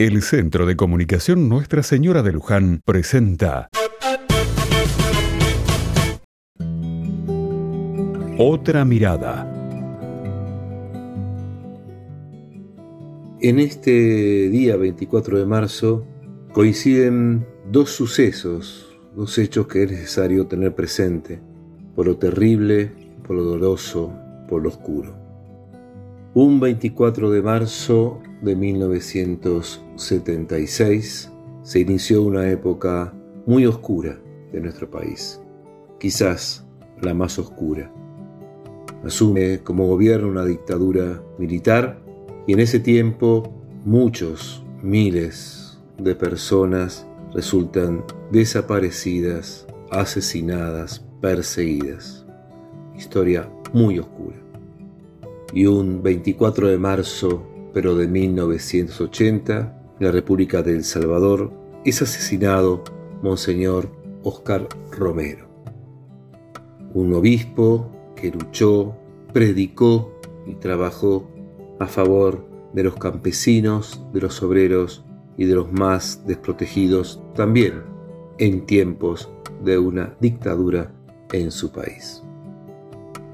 El Centro de Comunicación Nuestra Señora de Luján presenta Otra mirada. En este día 24 de marzo coinciden dos sucesos, dos hechos que es necesario tener presente, por lo terrible, por lo doloroso, por lo oscuro. Un 24 de marzo de 1976 se inició una época muy oscura de nuestro país, quizás la más oscura. Asume como gobierno una dictadura militar y en ese tiempo muchos, miles de personas resultan desaparecidas, asesinadas, perseguidas. Historia muy oscura. Y un 24 de marzo pero de 1980, en la República de El Salvador, es asesinado Monseñor Oscar Romero, un obispo que luchó, predicó y trabajó a favor de los campesinos, de los obreros y de los más desprotegidos también en tiempos de una dictadura en su país.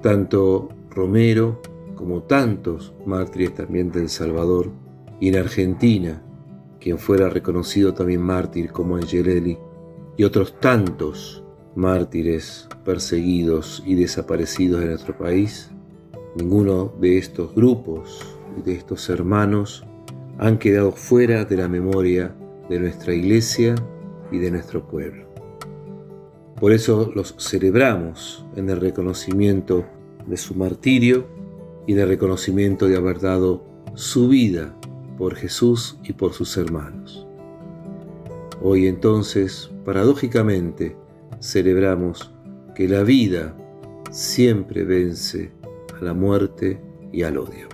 Tanto Romero como tantos mártires también de El Salvador, y en Argentina, quien fuera reconocido también mártir como Angelelli, y otros tantos mártires perseguidos y desaparecidos de nuestro país, ninguno de estos grupos y de estos hermanos han quedado fuera de la memoria de nuestra iglesia y de nuestro pueblo. Por eso los celebramos en el reconocimiento de su martirio y de reconocimiento de haber dado su vida por Jesús y por sus hermanos. Hoy entonces, paradójicamente, celebramos que la vida siempre vence a la muerte y al odio.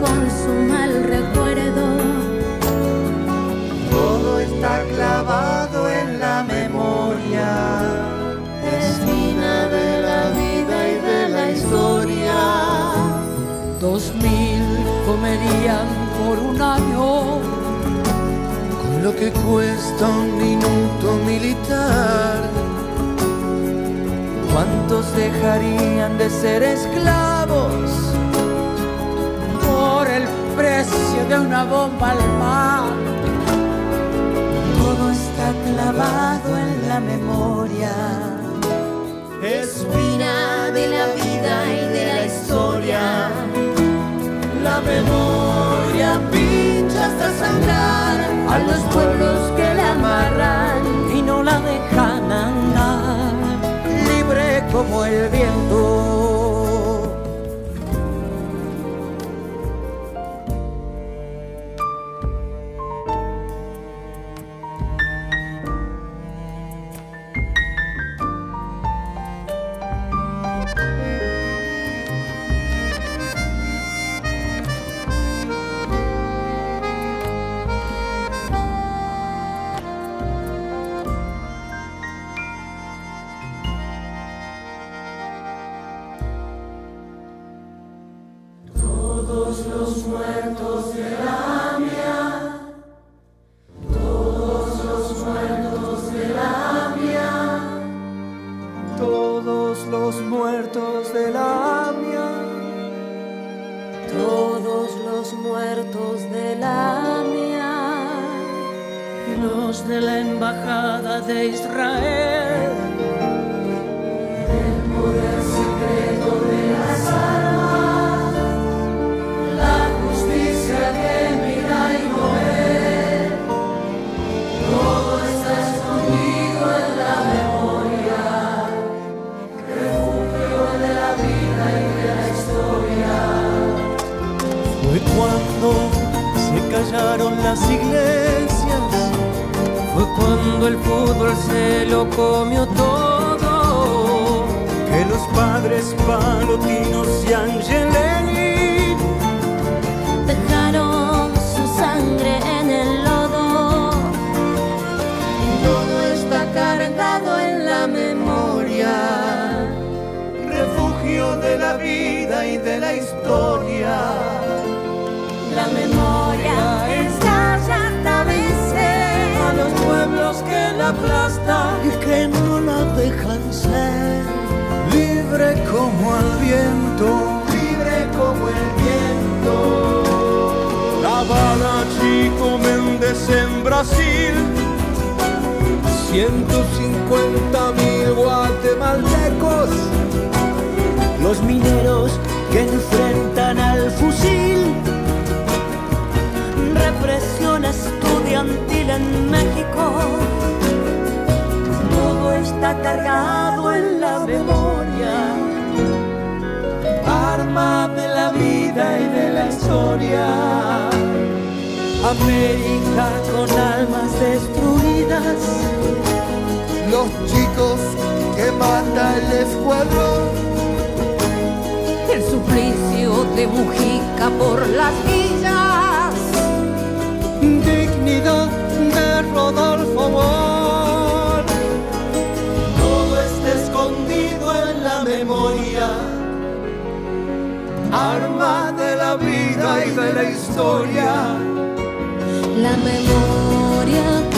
con su mal recuerdo. Todo está clavado en la memoria, espina de la vida y de la historia. Dos mil comerían por un año con lo que cuesta un minuto militar. ¿Cuántos dejarían de ser esclavos? Una bomba al mar. Todo está clavado en la memoria, espina de la vida y de la historia. La memoria pincha hasta sangrar a los pueblos muertos de la mía, todos los muertos de la mía, los de la embajada de Israel. Se callaron las iglesias, Fue cuando el fútbol se lo comió todo. que los padres palotinos y Angelini Dejaron su sangre en el lodo. Todo está cargado en la memoria, refugio de la vida y de la historia. La y que no la dejan ser libre como el viento, libre como el viento. La bala Chico Méndez en Brasil, 150 mil guatemaltecos. los mineros que enfrentan al fusil, Represión estudiantil en México. Cargado en la memoria. Arma de la vida y de la historia. América con almas destruidas. los chicos que mata el escuadrón. El suplicio de Mujica por las villas. Dignidad de Rodolfo Mor. Arma de la vida y de la historia. La memoria